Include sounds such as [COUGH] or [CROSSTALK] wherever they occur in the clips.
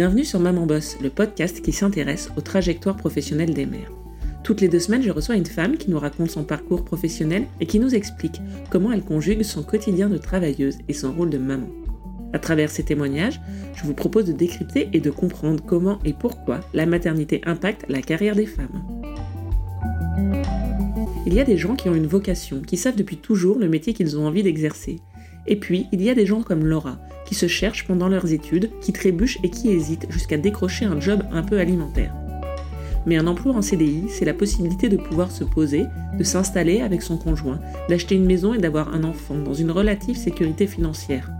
Bienvenue sur Maman Boss, le podcast qui s'intéresse aux trajectoires professionnelles des mères. Toutes les deux semaines, je reçois une femme qui nous raconte son parcours professionnel et qui nous explique comment elle conjugue son quotidien de travailleuse et son rôle de maman. À travers ces témoignages, je vous propose de décrypter et de comprendre comment et pourquoi la maternité impacte la carrière des femmes. Il y a des gens qui ont une vocation, qui savent depuis toujours le métier qu'ils ont envie d'exercer. Et puis, il y a des gens comme Laura, qui se cherchent pendant leurs études, qui trébuchent et qui hésitent jusqu'à décrocher un job un peu alimentaire. Mais un emploi en CDI, c'est la possibilité de pouvoir se poser, de s'installer avec son conjoint, d'acheter une maison et d'avoir un enfant dans une relative sécurité financière.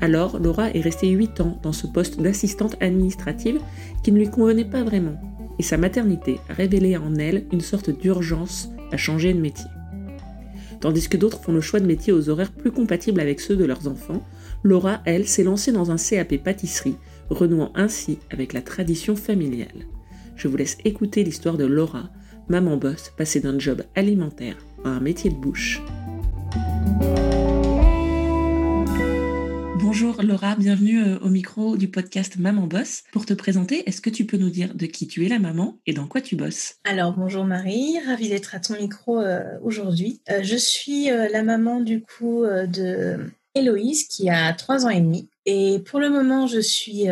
Alors, Laura est restée 8 ans dans ce poste d'assistante administrative qui ne lui convenait pas vraiment, et sa maternité a révélé en elle une sorte d'urgence à changer de métier. Tandis que d'autres font le choix de métier aux horaires plus compatibles avec ceux de leurs enfants, Laura, elle, s'est lancée dans un CAP pâtisserie, renouant ainsi avec la tradition familiale. Je vous laisse écouter l'histoire de Laura, maman boss passée d'un job alimentaire à un métier de bouche. Bonjour Laura, bienvenue euh, au micro du podcast Maman Boss. Pour te présenter, est-ce que tu peux nous dire de qui tu es la maman et dans quoi tu bosses? Alors bonjour Marie, ravie d'être à ton micro euh, aujourd'hui. Euh, je suis la maman du coup de Héloïse qui a trois ans et demi. Et pour le moment, je suis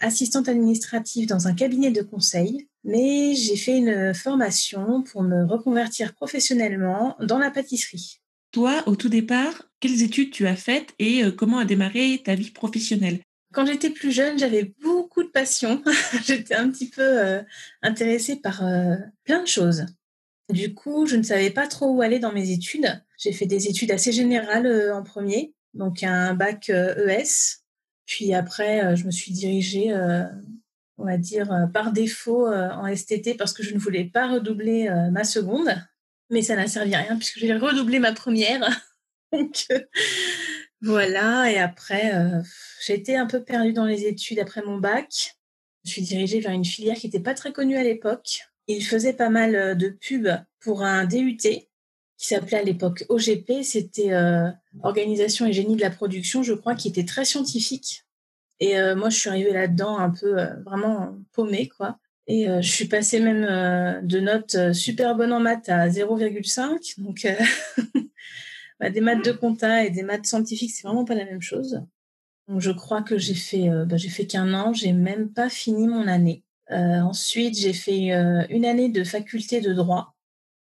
assistante administrative dans un cabinet de conseil, mais j'ai fait une formation pour me reconvertir professionnellement dans la pâtisserie. Toi, au tout départ, quelles études tu as faites et euh, comment a démarré ta vie professionnelle? Quand j'étais plus jeune, j'avais beaucoup de passion. [LAUGHS] j'étais un petit peu euh, intéressée par euh, plein de choses. Du coup, je ne savais pas trop où aller dans mes études. J'ai fait des études assez générales en premier, donc un bac ES. E Puis après, je me suis dirigée, on va dire, par défaut en STT parce que je ne voulais pas redoubler ma seconde mais ça n'a servi à rien puisque j'ai redoublé ma première. [LAUGHS] Donc euh, voilà, et après, euh, j'ai été un peu perdue dans les études après mon bac. Je suis dirigée vers une filière qui n'était pas très connue à l'époque. Il faisait pas mal euh, de pubs pour un DUT qui s'appelait à l'époque OGP. C'était Organisation et Génie de la Production, je crois, qui était très scientifique. Et moi, je suis arrivée là-dedans un peu vraiment paumée, quoi. Et euh, je suis passée même euh, de notes euh, super bonnes en maths à 0,5. Donc, [LAUGHS] bah, des maths de compta et des maths scientifiques, c'est vraiment pas la même chose. Donc, je crois que j'ai fait, bah, j'ai fait qu'un an. J'ai même pas fini mon année. ensuite, j'ai fait une année de faculté de droit.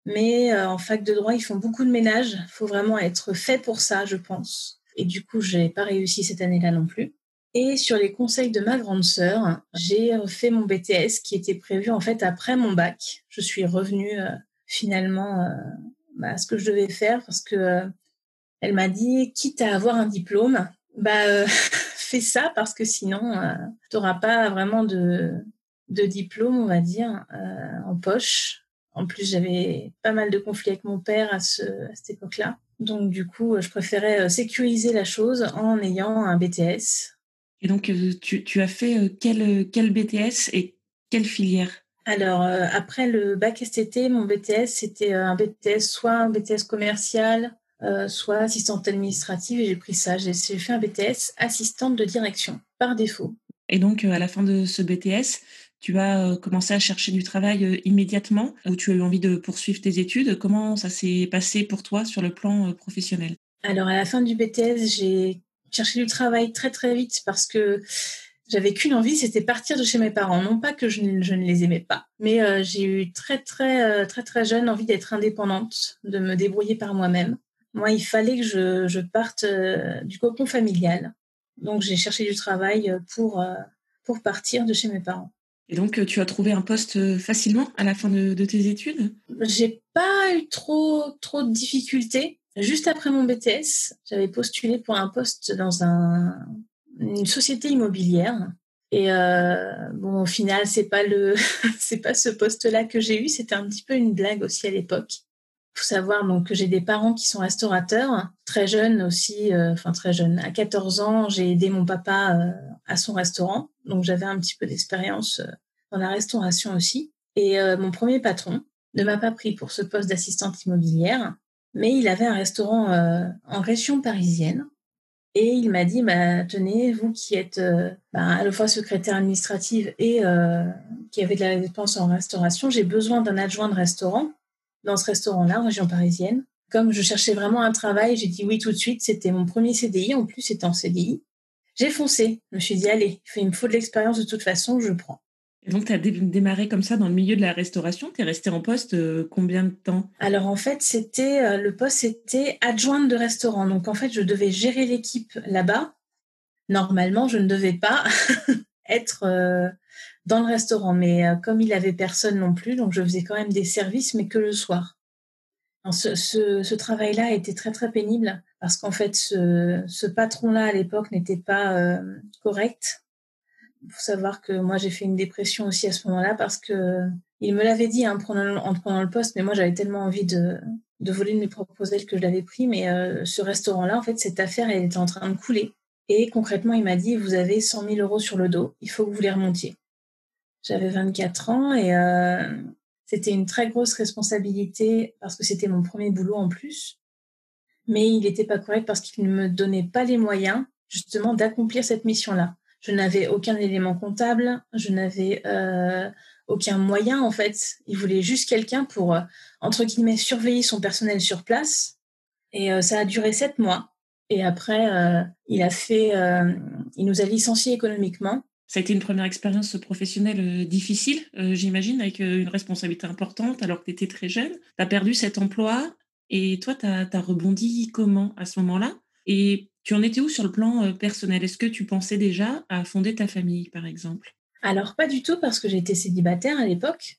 Mais en fac de droit, ils font beaucoup de ménage. Il faut vraiment être fait pour ça, je pense. Et du coup, j'ai pas réussi cette année-là non plus. Et sur les conseils de ma grande sœur, j'ai fait mon BTS qui était prévu en fait après mon bac. Je suis revenue euh, finalement euh, bah, à ce que je devais faire parce que euh, elle m'a dit quitte à avoir un diplôme, bah [LAUGHS] fais ça parce que sinon tu n'auras pas vraiment de de diplôme, on va dire, en poche. En plus, j'avais pas mal de conflits avec mon père à, ce, à cette époque-là. Donc, du coup, je préférais sécuriser la chose en ayant un BTS et donc, euh, tu, as fait euh, quel, euh, quel BTS et quelle filière? Alors, après le bac STT, mon BTS, c'était un BTS, soit un BTS commercial, soit assistante administrative, et j'ai pris ça. J'ai fait un BTS assistante de direction, par défaut. Et donc, à la fin de ce BTS, tu as commencé à chercher du travail immédiatement ou tu as eu envie de poursuivre tes études? Comment ça s'est passé pour toi sur le plan professionnel? Alors, à la fin du BTS, j'ai chercher du travail très très vite parce que j'avais qu'une envie, c'était partir de chez mes parents. Non pas que je ne, je ne les aimais pas, mais euh, j'ai eu très très euh, très très jeune envie d'être indépendante, de me débrouiller par moi-même. Moi, il fallait que je, je parte euh, du cocon familial. Donc j'ai cherché du travail pour pour partir de chez mes parents. Et donc tu as trouvé un poste facilement à la fin de, de tes études? J'ai pas eu trop trop de difficultés. Juste après mon BTS, j'avais postulé pour un poste dans un, une société immobilière. Et euh, bon, au final, c'est pas le, [LAUGHS] c'est pas ce poste-là que j'ai eu. C'était un petit peu une blague aussi à l'époque. Faut savoir donc que j'ai des parents qui sont restaurateurs, très jeunes aussi, euh, enfin très jeunes. À 14 ans, j'ai aidé mon papa euh, à son restaurant, donc j'avais un petit peu d'expérience euh, dans la restauration aussi. Et mon premier patron ne m'a pas pris pour ce poste d'assistante immobilière mais il avait un restaurant euh, en région parisienne. Et il m'a dit, bah, tenez, vous qui êtes bah, à la fois secrétaire administrative et qui avez de la dépense en restauration, j'ai besoin d'un adjoint de restaurant dans ce restaurant-là, région parisienne. Comme je cherchais vraiment un travail, j'ai dit oui tout de suite. C'était mon premier CDI. En plus, c'était en CDI. J'ai foncé. Je me suis dit, allez, il me faut de l'expérience de toute façon, je prends. Donc, tu as démarré comme ça dans le milieu de la restauration. Tu es resté en poste euh, combien de temps? Alors, en fait, c'était euh, le poste, c'était adjointe de restaurant. Donc, en fait, je devais gérer l'équipe là-bas. Normalement, je ne devais pas [LAUGHS] être euh, dans le restaurant. Mais comme il avait personne non plus, donc je faisais quand même des services, mais que le soir. ce, travail-là était très, très pénible parce qu'en fait, ce patron-là, à l'époque, n'était pas correct il faut savoir que moi, j'ai fait une dépression aussi à ce moment-là parce que il me l'avait dit hein, en, prenant, le poste, mais moi, j'avais tellement envie de, de voler mes propres que je l'avais pris. Mais euh, ce restaurant-là, en fait, cette affaire, elle était en train de couler. Et concrètement, il m'a dit, vous avez 100 000 euros sur le dos, il faut que vous les remontiez. J'avais 24 ans et euh, c'était une très grosse responsabilité parce que c'était mon premier boulot en plus. Mais il n'était pas correct parce qu'il ne me donnait pas les moyens justement d'accomplir cette mission-là. Je n'avais aucun élément comptable, je n'avais euh, aucun moyen en fait. Il voulait juste quelqu'un pour, euh, entre guillemets, surveiller son personnel sur place. Et euh, ça a duré sept mois. Et après, il a fait, il nous a licenciés économiquement. Ça a été une première expérience professionnelle difficile, j'imagine, avec une responsabilité importante alors que tu étais très jeune. Tu as perdu cet emploi et toi, tu as, rebondi comment à ce moment-là? Tu en étais où sur le plan euh, personnel? Est-ce que tu pensais déjà à fonder ta famille, par exemple? Alors, pas du tout, parce que j'étais célibataire à l'époque.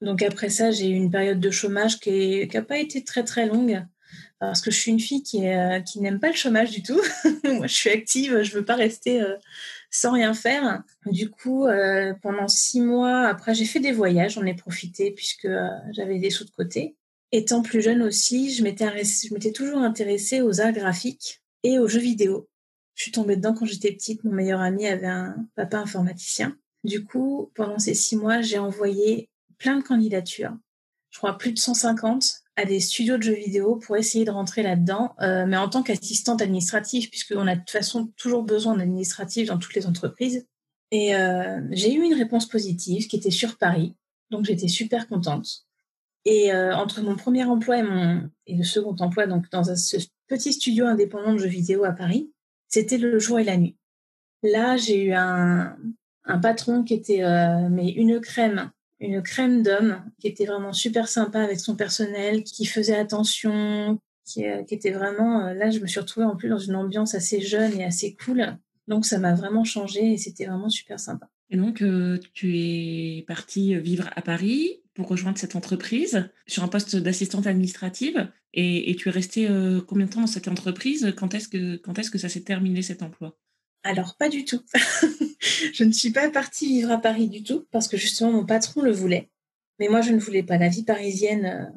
Donc après ça, j'ai eu une période de chômage qui n'a pas été très très longue, parce que je suis une fille qui, euh, n'aime pas le chômage du tout. [LAUGHS] Moi, je suis active, je veux pas rester euh, sans rien faire. Du coup, pendant six mois, après, j'ai fait des voyages, j'en ai profité puisque j'avais des sous de côté. Étant plus jeune aussi, je m'étais toujours intéressée aux arts graphiques et aux jeux vidéo. Je suis tombée dedans quand j'étais petite. Mon meilleur ami avait un papa informaticien. Du coup, pendant ces six mois, j'ai envoyé plein de candidatures. Je crois plus de 150 à des studios de jeux vidéo pour essayer de rentrer là-dedans, euh, mais en tant qu'assistante administrative, puisqu'on a de toute façon toujours besoin d'administrative dans toutes les entreprises. Et euh, j'ai eu une réponse positive qui était sur Paris, donc j'étais super contente. Et euh, entre mon premier emploi et mon et le second emploi, donc dans ce petit studio indépendant de jeux vidéo à Paris. C'était le jour et la nuit. Là, j'ai eu un, patron qui était euh, mais une crème, une crème d'homme, qui était vraiment super sympa avec son personnel, qui faisait attention, qui, euh, qui était vraiment. Euh, là, je me suis retrouvée en plus dans une ambiance assez jeune et assez cool. Donc, ça m'a vraiment changé et c'était vraiment super sympa. Et donc, tu es partie vivre à Paris pour rejoindre cette entreprise sur un poste d'assistante administrative. Et, tu es restée euh, combien de temps dans cette entreprise? Quand est-ce que, ça s'est terminé cet emploi? Alors, pas du tout. [LAUGHS] je ne suis pas partie vivre à Paris du tout parce que justement, mon patron le voulait. Mais moi, je ne voulais pas. La vie parisienne,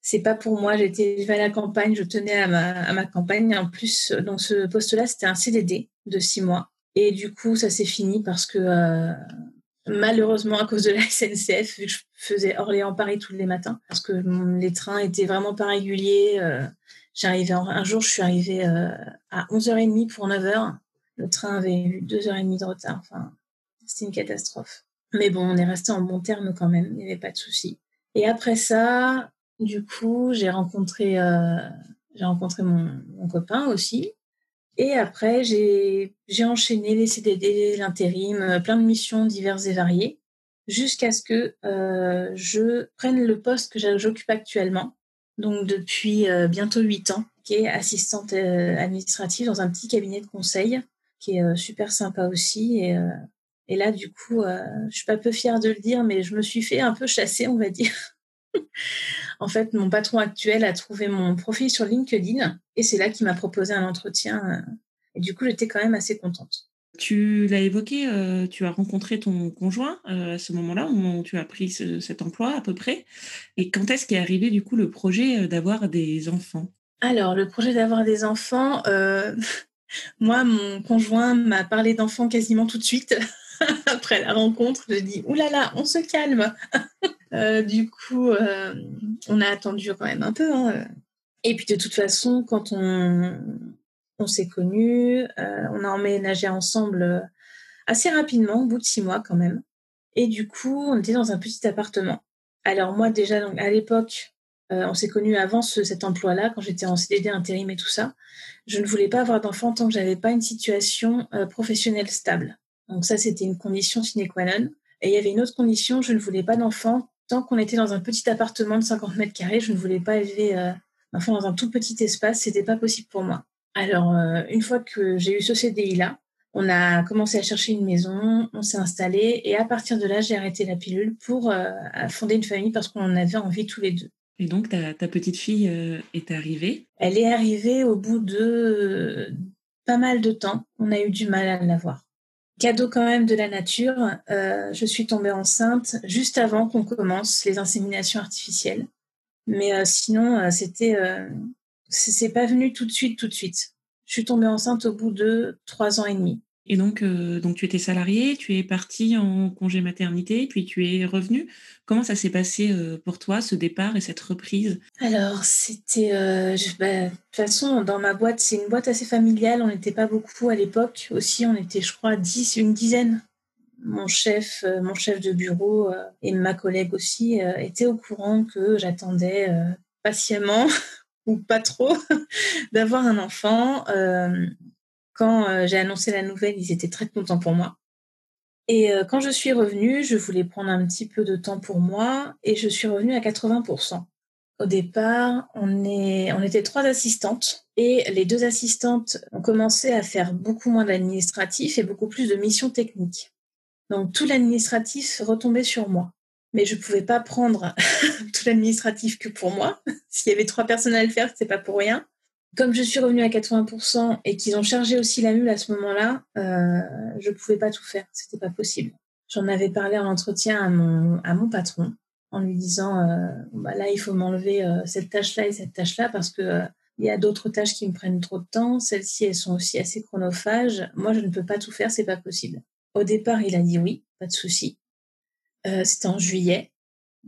c'est pas pour moi. J'étais élevée à la campagne, je tenais à ma, à ma campagne. En plus, dans ce poste-là, c'était un CDD de six mois. Et du coup, ça s'est fini parce que euh, malheureusement à cause de la [LAUGHS] SNCF, vu que je faisais Orléans-Paris tous les matins, parce que les trains étaient vraiment pas réguliers. Euh, j'arrivais un jour, je suis arrivée euh, à 11h30 pour 9h. Le train avait eu 2h30 de retard. Enfin, c'était une catastrophe. Mais bon, on est resté en bon terme quand même. Il n'y avait pas de souci. Et après ça, du coup, j'ai rencontré, euh, j'ai rencontré mon, mon copain aussi, et après, j'ai enchaîné les CDD, l'intérim, euh, plein de missions diverses et variées, jusqu'à ce que euh, je prenne le poste que j'occupe actuellement, donc depuis euh, bientôt huit ans, qui est assistante administrative dans un petit cabinet de conseil, qui est super sympa aussi. Et, et là, du coup, je suis pas peu fière de le dire, mais je me suis fait un peu chasser, on va dire. En fait, mon patron actuel a trouvé mon profil sur LinkedIn et c'est là qu'il m'a proposé un entretien. Euh, et du coup, j'étais quand même assez contente. Tu l'as évoqué, euh, tu as rencontré ton conjoint euh, à ce moment-là, au moment où tu as pris cet emploi à peu près. Et quand est-ce qu'est arrivé du coup le projet d'avoir des enfants? Alors, le projet d'avoir des enfants, [LAUGHS] moi, mon conjoint m'a parlé d'enfants quasiment tout de suite. [LAUGHS] Après la rencontre, je dis, oulala, on se calme. Euh, du coup, euh, on a attendu quand même un peu. Hein. Et puis de toute façon, quand on, On s'est connus, on a emménagé ensemble assez rapidement, au bout de six mois quand même. Et du coup, on était dans un petit appartement. Alors moi déjà, donc, à l'époque, on s'est connus avant cet emploi-là, quand j'étais en CDD intérim et tout ça. Je ne voulais pas avoir d'enfant tant que j'avais pas une situation professionnelle stable. Donc ça, c'était une condition sine qua non. Et il y avait une autre condition, je ne voulais pas d'enfant tant qu'on était dans un petit appartement de 50 mètres carrés. Je ne voulais pas élever euh, un enfant dans un tout petit espace, c'était pas possible pour moi. Alors, euh, une fois que j'ai eu ce CDI-là, on a commencé à chercher une maison, on s'est installé et à partir de là, j'ai arrêté la pilule pour euh, fonder une famille parce qu'on en avait envie tous les deux. Et donc, ta, ta petite fille est arrivée? Elle est arrivée au bout de pas mal de temps. On a eu du mal à l'avoir cadeau quand même de la nature, euh, je suis tombée enceinte juste avant qu'on commence les inséminations artificielles. Mais euh, sinon, euh, c'était, c'est pas venu tout de suite, tout de suite. Je suis tombée enceinte au bout de trois ans et demi. Et donc, euh, donc tu étais salarié, tu es parti en congé maternité, puis tu es revenu. Comment ça s'est passé euh, pour toi, ce départ et cette reprise? Alors, c'était... Euh, bah, de toute façon, dans ma boîte, c'est une boîte assez familiale. On n'était pas beaucoup à l'époque. Aussi, on était, je crois, dix, une dizaine. Mon chef, mon chef de bureau et ma collègue aussi étaient au courant que j'attendais patiemment [LAUGHS] ou pas trop [LAUGHS] d'avoir un enfant quand euh, j'ai annoncé la nouvelle, ils étaient très contents pour moi. Et euh, quand je suis revenue, je voulais prendre un petit peu de temps pour moi et je suis revenue à 80%. Au départ, on, est, on était trois assistantes et les deux assistantes ont commencé à faire beaucoup moins d'administratif et beaucoup plus de missions techniques. Donc tout l'administratif retombait sur moi. Mais je ne pouvais pas prendre [LAUGHS] tout l'administratif que pour moi. S'il y avait trois personnes à le faire, c'est pas pour rien comme je suis revenue à 80% et qu'ils ont chargé aussi la mule à ce moment-là, euh, je pouvais pas tout faire. C'était pas possible. J'en avais parlé en entretien à mon, à mon patron en lui disant euh, bah là, il faut m'enlever euh, cette tâche-là et cette tâche-là parce que euh, il y a d'autres tâches qui me prennent trop de temps. Celles-ci, elles sont aussi assez chronophages. Moi, je ne peux pas tout faire, c'est pas possible. Au départ, il a dit oui, pas de souci. Euh, C'était en juillet.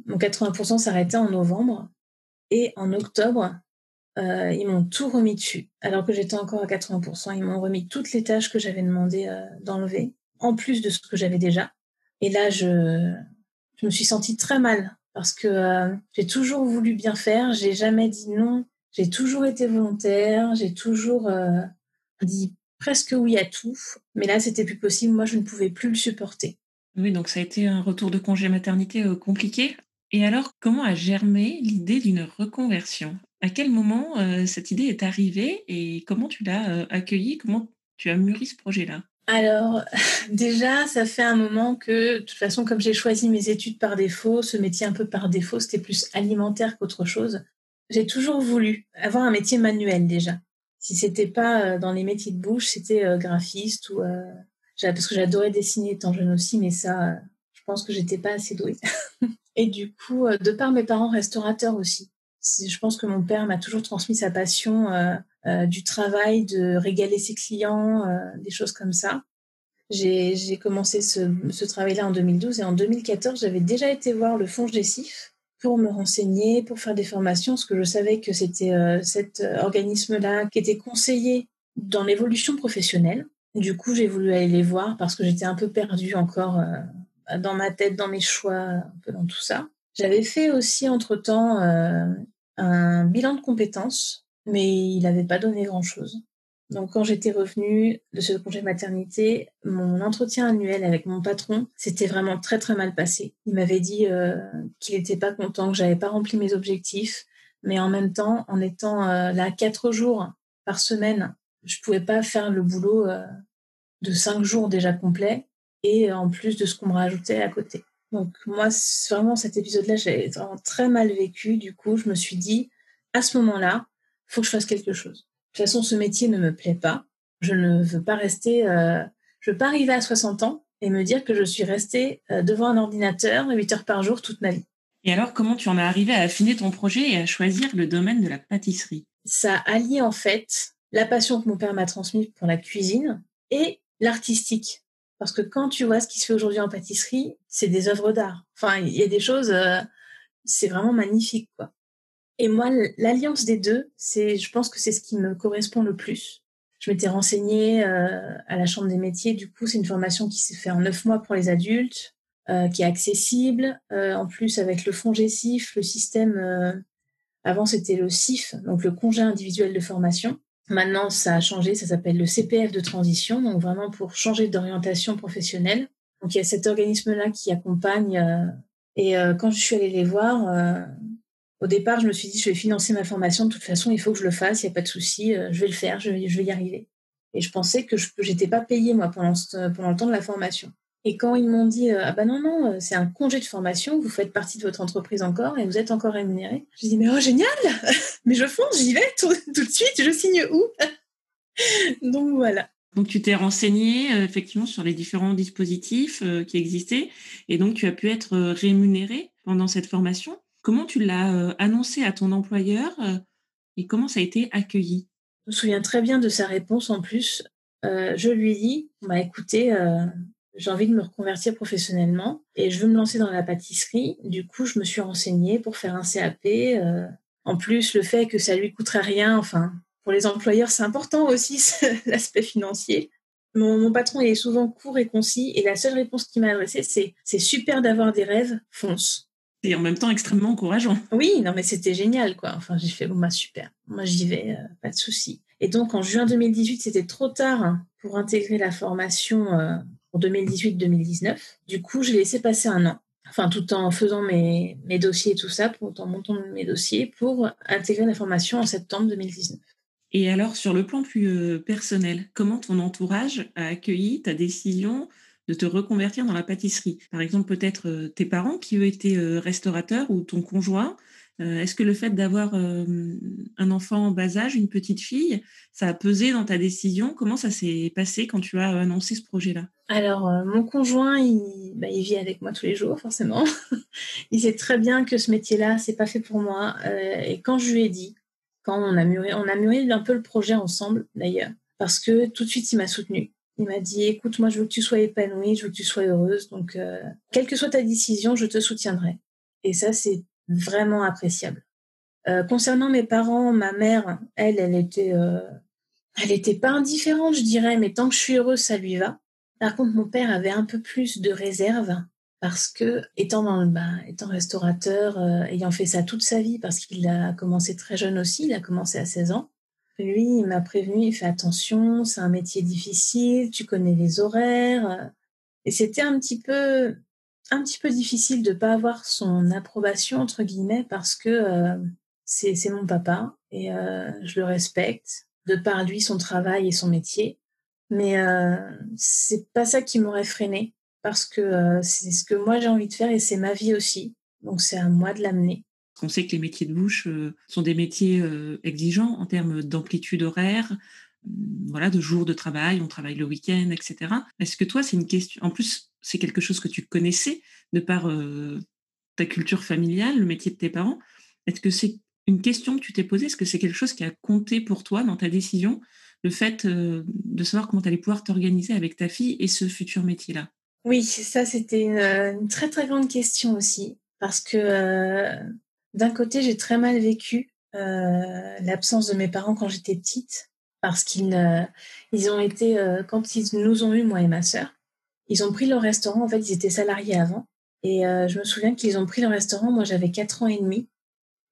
Mon 80% s'arrêtait en novembre. Et en octobre, euh, ils m'ont tout remis dessus, alors que j'étais encore à 80%. Ils m'ont remis toutes les tâches que j'avais demandé euh, d'enlever, en plus de ce que j'avais déjà. Et là, je, je me suis sentie très mal parce que euh, j'ai toujours voulu bien faire, j'ai jamais dit non, j'ai toujours été volontaire, j'ai toujours dit presque oui à tout, mais là, c'était plus possible. Moi, je ne pouvais plus le supporter. Oui, donc ça a été un retour de congé maternité compliqué. Et alors, comment a germé l'idée d'une reconversion? À quel moment cette idée est arrivée et comment tu l'as accueillie? Comment tu as mûri ce projet-là? Alors, [LAUGHS] déjà, ça fait un moment que, de toute façon, comme j'ai choisi mes études par défaut, ce métier un peu par défaut, c'était plus alimentaire qu'autre chose. J'ai toujours voulu avoir un métier manuel déjà. Si c'était pas dans les métiers de bouche, c'était graphiste ou parce que j'adorais dessiner étant jeune aussi, mais ça, je pense que j'étais pas assez douée. [LAUGHS] Et du coup, de par mes parents restaurateurs aussi, je pense que mon père m'a toujours transmis sa passion euh, euh, du travail, de régaler ses clients, euh, des choses comme ça. J'ai commencé ce, travail-là en 2012 et en 2014, j'avais déjà été voir le fonds GESIF pour me renseigner, pour faire des formations, parce que je savais que c'était cet organisme-là qui était conseillé dans l'évolution professionnelle. Du coup, j'ai voulu aller les voir parce que j'étais un peu perdue encore dans ma tête, dans mes choix, un peu dans tout ça. J'avais fait aussi entre-temps un bilan de compétences, mais il n'avait pas donné grand-chose. Donc quand j'étais revenue de ce congé maternité, mon entretien annuel avec mon patron s'était vraiment très très mal passé. Il m'avait dit euh, qu'il n'était pas content, que j'avais pas rempli mes objectifs, mais en même temps, en étant euh, là quatre jours par semaine, je pouvais pas faire le boulot euh, de cinq jours déjà complet et en plus de ce qu'on me rajoutait à côté. Donc moi, vraiment cet épisode-là, j'ai vraiment très mal vécu. Du coup, je me suis dit, à ce moment-là, faut que je fasse quelque chose. De toute façon, ce métier ne me plaît pas. Je ne veux pas rester, euh, je veux pas arriver à 60 ans et me dire que je suis restée euh, devant un ordinateur 8 heures par jour toute ma vie. Et alors, comment tu en es arrivé à affiner ton projet et à choisir le domaine de la pâtisserie? Ça allie en fait la passion que mon père m'a transmise pour la cuisine et l'artistique. Parce que quand tu vois ce qui se fait aujourd'hui en pâtisserie, c'est des œuvres d'art. Enfin, il y a des choses, euh, c'est vraiment magnifique, quoi. Et moi, l'alliance des deux, c'est, je pense que c'est ce qui me correspond le plus. Je m'étais renseignée à la Chambre des métiers. Du coup, c'est une formation qui s'est faite en neuf mois pour les adultes, qui est accessible. en plus, avec le fonds GESIF, le système, avant c'était le CIF, donc le congé individuel de formation. Maintenant, ça a changé, ça s'appelle le CPF de transition, donc vraiment pour changer d'orientation professionnelle. Donc il y a cet organisme-là qui accompagne. et quand je suis allée les voir, au départ, je me suis dit, je vais financer ma formation. De toute façon, il faut que je le fasse. Il n'y a pas de souci. Euh, je vais le faire. Je vais, y arriver. Et je pensais que je n'étais pas payée, moi, pendant, pendant le temps de la formation. Et quand ils m'ont dit, euh, ah ben non, non, euh, c'est un congé de formation, vous faites partie de votre entreprise encore et vous êtes encore rémunéré. Je dis, mais oh, génial [LAUGHS] Mais je fonce, j'y vais tout, de suite, je signe où? [LAUGHS] Donc voilà. Donc tu t'es renseigné effectivement sur les différents dispositifs qui existaient et donc tu as pu être rémunéré pendant cette formation. Comment tu l'as euh, annoncé à ton employeur euh, et comment ça a été accueilli? Je me souviens très bien de sa réponse en plus. Euh, je lui dis, bah, écoutez, j'ai envie de me reconvertir professionnellement et je veux me lancer dans la pâtisserie. Du coup, je me suis renseignée pour faire un CAP. en plus, le fait que ça lui coûterait rien, enfin, pour les employeurs, c'est important aussi [LAUGHS] l'aspect financier. Mon, mon, patron est souvent court et concis et la seule réponse qu'il m'a adressée, c'est c'est super d'avoir des rêves, fonce et en même temps extrêmement encourageant. Oui, non, mais c'était génial, quoi. Enfin, j'ai fait, bon, bah, super. Moi, j'y vais, euh, pas de souci. Et donc, en juin 2018, c'était trop tard pour intégrer la formation euh, pour 2018-2019. Du coup, j'ai laissé passer un an. Enfin, tout en faisant mes, mes dossiers et tout ça, tout en montant mes dossiers pour intégrer la formation en septembre 2019. Et alors, sur le plan plus euh, personnel, comment ton entourage a accueilli ta décision de te reconvertir dans la pâtisserie? Par exemple, peut-être euh, tes parents qui eux étaient euh, restaurateurs ou ton conjoint. Euh, est-ce que le fait d'avoir un enfant en bas âge, une petite fille, ça a pesé dans ta décision? Comment ça s'est passé quand tu as annoncé ce projet-là? Alors, mon conjoint, il, bah, il, vit avec moi tous les jours, forcément. [LAUGHS] il sait très bien que ce métier-là, c'est pas fait pour moi. et quand je lui ai dit, quand on a mûri, on a mûri un peu le projet ensemble, d'ailleurs, parce que tout de suite, il m'a soutenu. Il m'a dit, écoute, moi, je veux que tu sois épanouie, je veux que tu sois heureuse. Donc, euh, quelle que soit ta décision, je te soutiendrai. Et ça, c'est vraiment appréciable. Euh, concernant mes parents, ma mère, elle, elle était, euh, elle était pas indifférente, je dirais, mais tant que je suis heureuse, ça lui va. Par contre, mon père avait un peu plus de réserve parce que, étant dans le, bah, étant restaurateur, ayant fait ça toute sa vie, parce qu'il a commencé très jeune aussi, il a commencé à 16 ans, lui, il m'a prévenu, il fait attention, c'est un métier difficile, tu connais les horaires. Et c'était un petit peu, un petit peu difficile de pas avoir son approbation entre guillemets parce que euh, c'est mon papa et euh, je le respecte de par lui son travail et son métier. Mais euh, c'est pas ça qui m'aurait freiné parce que euh, c'est ce que moi j'ai envie de faire et c'est ma vie aussi. Donc c'est à moi de l'amener. On sait que les métiers de bouche sont des métiers exigeants en termes d'amplitude horaire, voilà, de jours de travail, on travaille le week-end, etc. Est-ce que toi, c'est une question, en plus, c'est quelque chose que tu connaissais de par euh, ta culture familiale, le métier de tes parents. Est-ce que c'est une question que tu t'es posée? Est-ce que c'est quelque chose qui a compté pour toi dans ta décision, le fait de savoir comment tu allais pouvoir t'organiser avec ta fille et ce futur métier-là? Oui, ça, c'était une, très, très grande question aussi. Parce que d'un côté, j'ai très mal vécu euh, l'absence de mes parents quand j'étais petite, parce qu'ils euh, ils ont été, euh, quand ils nous ont eu, moi et ma sœur, ils ont pris le restaurant. En fait, ils étaient salariés avant. Et je me souviens qu'ils ont pris le restaurant. Moi, j'avais 4 ans et demi.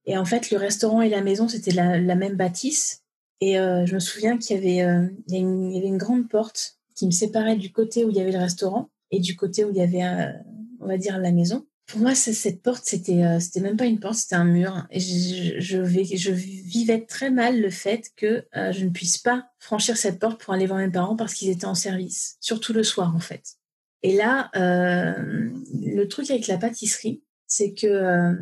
Et en fait, le restaurant et la maison, c'était la, même bâtisse. Et je me souviens qu'il y avait, il y avait une grande porte qui me séparait du côté où il y avait le restaurant et du côté où il y avait, on va dire, la maison pour moi, cette porte, c'était, euh, c'était même pas une porte, c'était un mur. Et je, je, je, vivais très mal le fait que euh, je ne puisse pas franchir cette porte pour aller voir mes parents parce qu'ils étaient en service, surtout le soir en fait. Et là, euh, le truc avec la pâtisserie, c'est que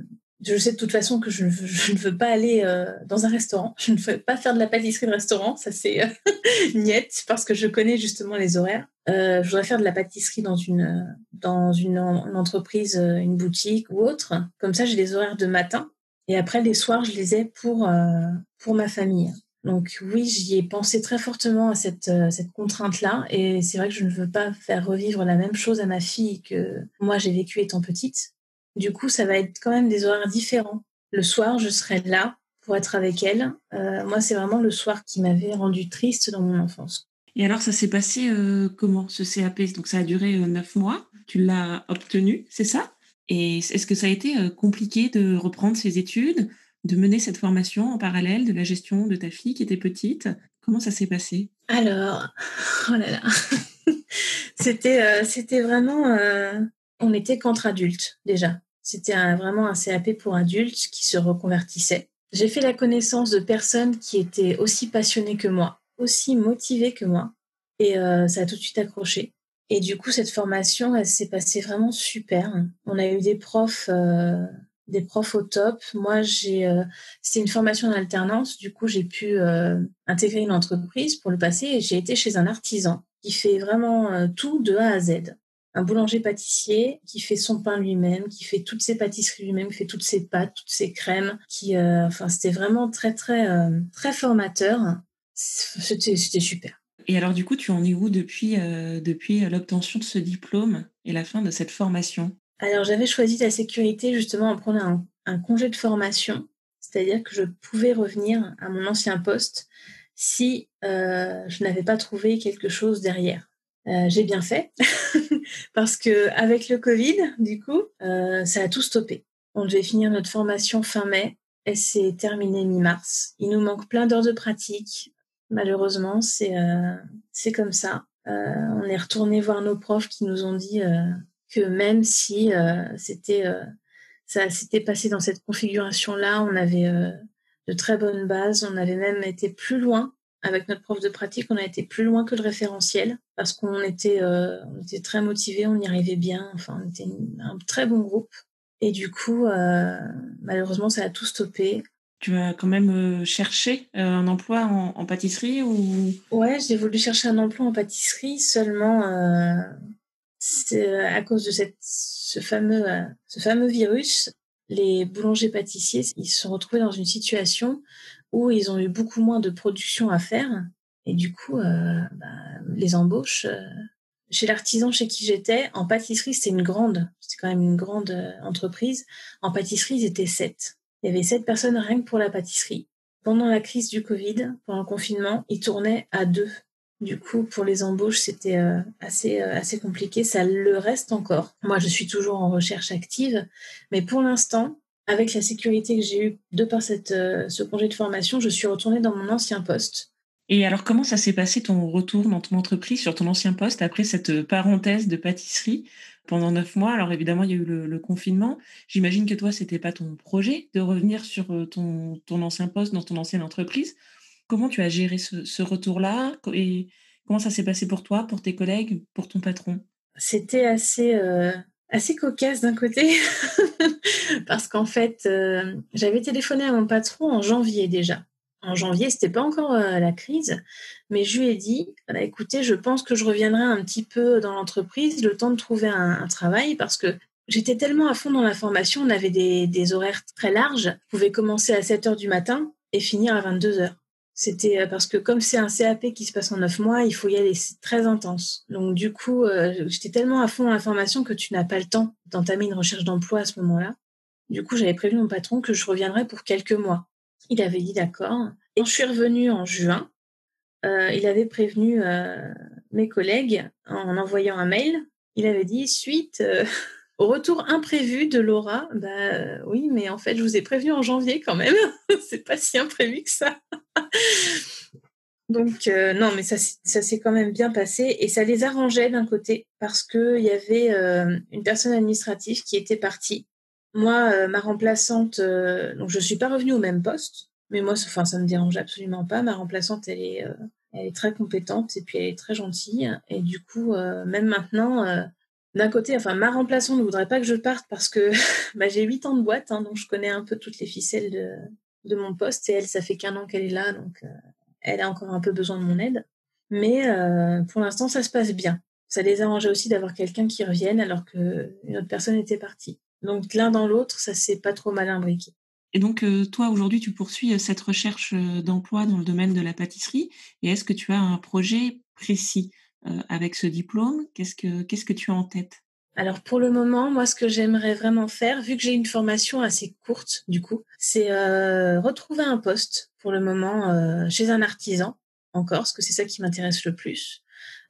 je sais de toute façon que je, ne veux pas aller dans un restaurant. Je ne veux pas faire de la pâtisserie de restaurant. Ça, c'est euh, [LAUGHS] parce que je connais justement les horaires. Euh, je voudrais faire de la pâtisserie dans une, dans une, entreprise, euh, une boutique ou autre. Comme ça, j'ai les horaires de matin. Et après, les soirs, je les ai pour, euh, pour ma famille. Donc oui, j'y ai pensé très fortement à cette, cette contrainte-là. Et c'est vrai que je ne veux pas faire revivre la même chose à ma fille que moi j'ai vécu étant petite. Du coup, ça va être quand même des horaires différents. Le soir, je serai là pour être avec elle. moi, c'est vraiment le soir qui m'avait rendu triste dans mon enfance. Et alors, ça s'est passé comment, ce CAP Donc, ça a duré neuf mois. Tu l'as obtenu, c'est ça? Et est-ce que ça a été compliqué de reprendre ses études, de mener cette formation en parallèle de la gestion de ta fille qui était petite? Comment ça s'est passé? Alors, oh là là, [LAUGHS] c'était, vraiment, on était qu'entre adultes déjà. C'était vraiment un CAP pour adultes qui se reconvertissaient. J'ai fait la connaissance de personnes qui étaient aussi passionnées que moi, aussi motivées que moi, et euh, ça a tout de suite accroché. Et du coup, cette formation, elle s'est passée vraiment super. On a eu des profs, euh, des profs au top. Moi, j'ai, euh, c'était une formation en alternance. Du coup, j'ai pu intégrer une entreprise pour le passer et j'ai été chez un artisan qui fait vraiment tout de A à Z un boulanger-pâtissier qui fait son pain lui-même, qui fait toutes ses pâtisseries lui-même, qui fait toutes ses pâtes, toutes ses crèmes. Qui, enfin, c'était vraiment très très très formateur. C'était super. Et alors du coup, tu en es où depuis euh, depuis l'obtention de ce diplôme et la fin de cette formation? Alors j'avais choisi la sécurité justement en prenant un, un congé de formation, c'est-à-dire que je pouvais revenir à mon ancien poste si je n'avais pas trouvé quelque chose derrière. Euh, j'ai bien fait [LAUGHS] parce que avec le Covid, du coup, euh, ça a tout stoppé. On devait finir notre formation fin mai. Elle s'est terminée mi-mars. Il nous manque plein d'heures de pratique. Malheureusement, c'est euh, c'est comme ça. on est retourné voir nos profs qui nous ont dit que même si c'était ça s'était passé dans cette configuration-là, on avait de très bonnes bases. On avait même été plus loin avec notre prof de pratique, on a été plus loin que le référentiel parce qu'on était, euh, était très motivés, on y arrivait bien. Enfin, on était un très bon groupe. Et du coup, euh, malheureusement, ça a tout stoppé. Tu as quand même euh, cherché un emploi en, pâtisserie ou? Ouais, j'ai voulu chercher un emploi en pâtisserie seulement à cause de cette, ce fameux, ce fameux virus. Les boulangers pâtissiers, ils se sont retrouvés dans une situation où ils ont eu beaucoup moins de production à faire. Et du coup, euh, bah, les embauches, euh, chez l'artisan chez qui j'étais, en pâtisserie, c'était une grande, c'était quand même une grande euh, entreprise. En pâtisserie, ils étaient sept. Il y avait sept personnes rien que pour la pâtisserie. Pendant la crise du Covid, pendant le confinement, ils tournaient à deux. Du coup, pour les embauches, c'était assez assez compliqué. Ça le reste encore. Moi, je suis toujours en recherche active, mais pour l'instant, avec la sécurité que j'ai eue de par euh, ce congé de formation, je suis retournée dans mon ancien poste. Et alors, comment ça s'est passé ton retour dans ton entreprise sur ton ancien poste après cette parenthèse de pâtisserie pendant neuf mois? Alors, évidemment, il y a eu le, confinement. J'imagine que toi, c'était pas ton projet de revenir sur euh, ton, ton, ancien poste dans ton ancienne entreprise. Comment tu as géré ce, retour-là? Et comment ça s'est passé pour toi, pour tes collègues, pour ton patron? C'était assez, euh, assez cocasse d'un côté, [LAUGHS] parce qu'en fait, euh, j'avais téléphoné à mon patron en janvier déjà. En janvier, c'était pas encore euh, la crise, mais je lui ai dit bah, écoutez, je pense que je reviendrai un petit peu dans l'entreprise, le temps de trouver un, travail, parce que j'étais tellement à fond dans la formation, on avait des, horaires très larges, je pouvais commencer à 7 heures du matin et finir à 22 heures. C'était euh, parce que comme c'est un CAP qui se passe en neuf mois, il faut y aller, c'est très intense. Donc du coup, euh, j'étais tellement à fond dans l'information que tu n'as pas le temps d'entamer une recherche d'emploi à ce moment-là. Du coup, j'avais prévu mon patron que je reviendrais pour quelques mois. Il avait dit d'accord. Et je suis revenue en juin. Euh, il avait prévenu mes collègues en envoyant un mail. Il avait dit suite [LAUGHS] au retour imprévu de Laura, bah oui, mais en fait, je vous ai prévenu en janvier quand même. [LAUGHS] c'est pas si imprévu que ça. Donc euh, non, mais ça, ça s'est quand même bien passé et ça les arrangeait d'un côté parce qu'il y avait euh, une personne administrative qui était partie. Moi, euh, ma remplaçante, donc je suis pas revenue au même poste, mais moi, enfin, ça me dérange absolument pas. Ma remplaçante, elle est, elle est très compétente et puis elle est très gentille et du coup, même maintenant d'un côté, enfin, ma remplaçante ne voudrait pas que je parte parce que [LAUGHS] bah, j'ai huit ans de boîte, hein, donc je connais un peu toutes les ficelles de, de mon poste. Et elle, ça fait qu'un an qu'elle est là, donc euh, elle a encore un peu besoin de mon aide. Mais euh, pour l'instant, ça se passe bien. Ça les arrangeait aussi d'avoir quelqu'un qui revienne alors qu'une autre personne était partie. Donc l'un dans l'autre, ça s'est pas trop mal imbriqué. Et donc, euh, toi, aujourd'hui, tu poursuis cette recherche d'emploi dans le domaine de la pâtisserie. Et est-ce que tu as un projet précis avec ce diplôme? Qu'est-ce que qu'est-ce que tu as en tête? Alors pour le moment, moi, ce que j'aimerais vraiment faire, vu que j'ai une formation assez courte, du coup, c'est euh, retrouver un poste pour le moment euh, chez un artisan encore, parce que c'est ça qui m'intéresse le plus,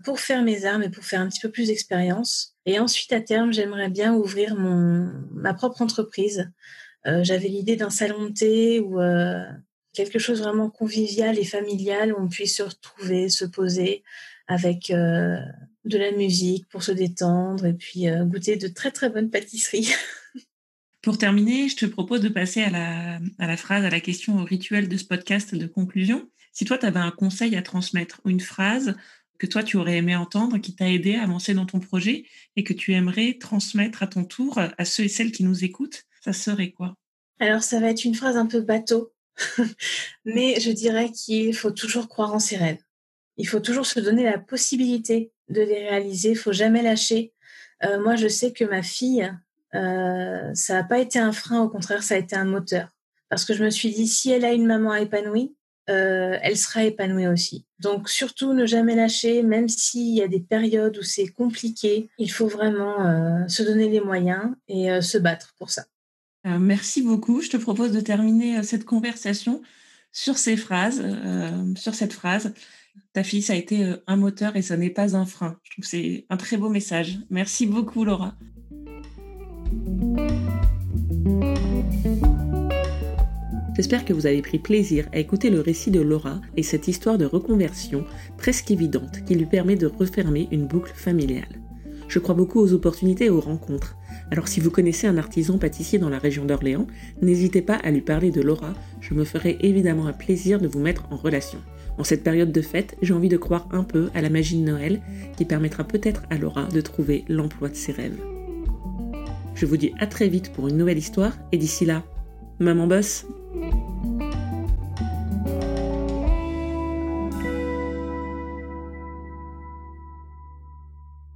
pour faire mes armes et pour faire un petit peu plus d'expérience. Et ensuite, à terme, j'aimerais bien ouvrir mon ma propre entreprise. Euh, J'avais l'idée d'un salon de thé ou euh, quelque chose vraiment convivial et familial où on puisse se retrouver, se poser avec euh, de la musique pour se détendre et puis goûter de très très bonnes pâtisseries. [LAUGHS] Pour terminer, je te propose de passer à la, à la phrase, à la question au rituel de ce podcast de conclusion. Si toi, tu avais un conseil à transmettre ou une phrase que toi, tu aurais aimé entendre, qui t'a aidé à avancer dans ton projet et que tu aimerais transmettre à ton tour à ceux et celles qui nous écoutent, ça serait quoi? Alors, ça va être une phrase un peu bateau, [LAUGHS] mais je dirais qu'il faut toujours croire en ses rêves. Il faut toujours se donner la possibilité de les réaliser. Il faut jamais lâcher. Euh, moi, je sais que ma fille, euh, ça n'a pas été un frein, au contraire, ça a été un moteur. Parce que je me suis dit, si elle a une maman épanouie, euh, elle sera épanouie aussi. Donc surtout ne jamais lâcher, même s'il y a des périodes où c'est compliqué, il faut vraiment euh, se donner les moyens et euh, se battre pour ça. Merci beaucoup. Je te propose de terminer cette conversation sur ces phrases, sur cette phrase. Ta fille, ça a été un moteur et ça n'est pas un frein. Je trouve que c'est un très beau message. Merci beaucoup, Laura. J'espère que vous avez pris plaisir à écouter le récit de Laura et cette histoire de reconversion presque évidente qui lui permet de refermer une boucle familiale. Je crois beaucoup aux opportunités et aux rencontres. Alors si vous connaissez un artisan pâtissier dans la région d'Orléans, n'hésitez pas à lui parler de Laura, je me ferai évidemment un plaisir de vous mettre en relation. En cette période de fête, j'ai envie de croire un peu à la magie de Noël qui permettra peut-être à Laura de trouver l'emploi de ses rêves. Je vous dis à très vite pour une nouvelle histoire et d'ici là, maman bosse Mm-hmm.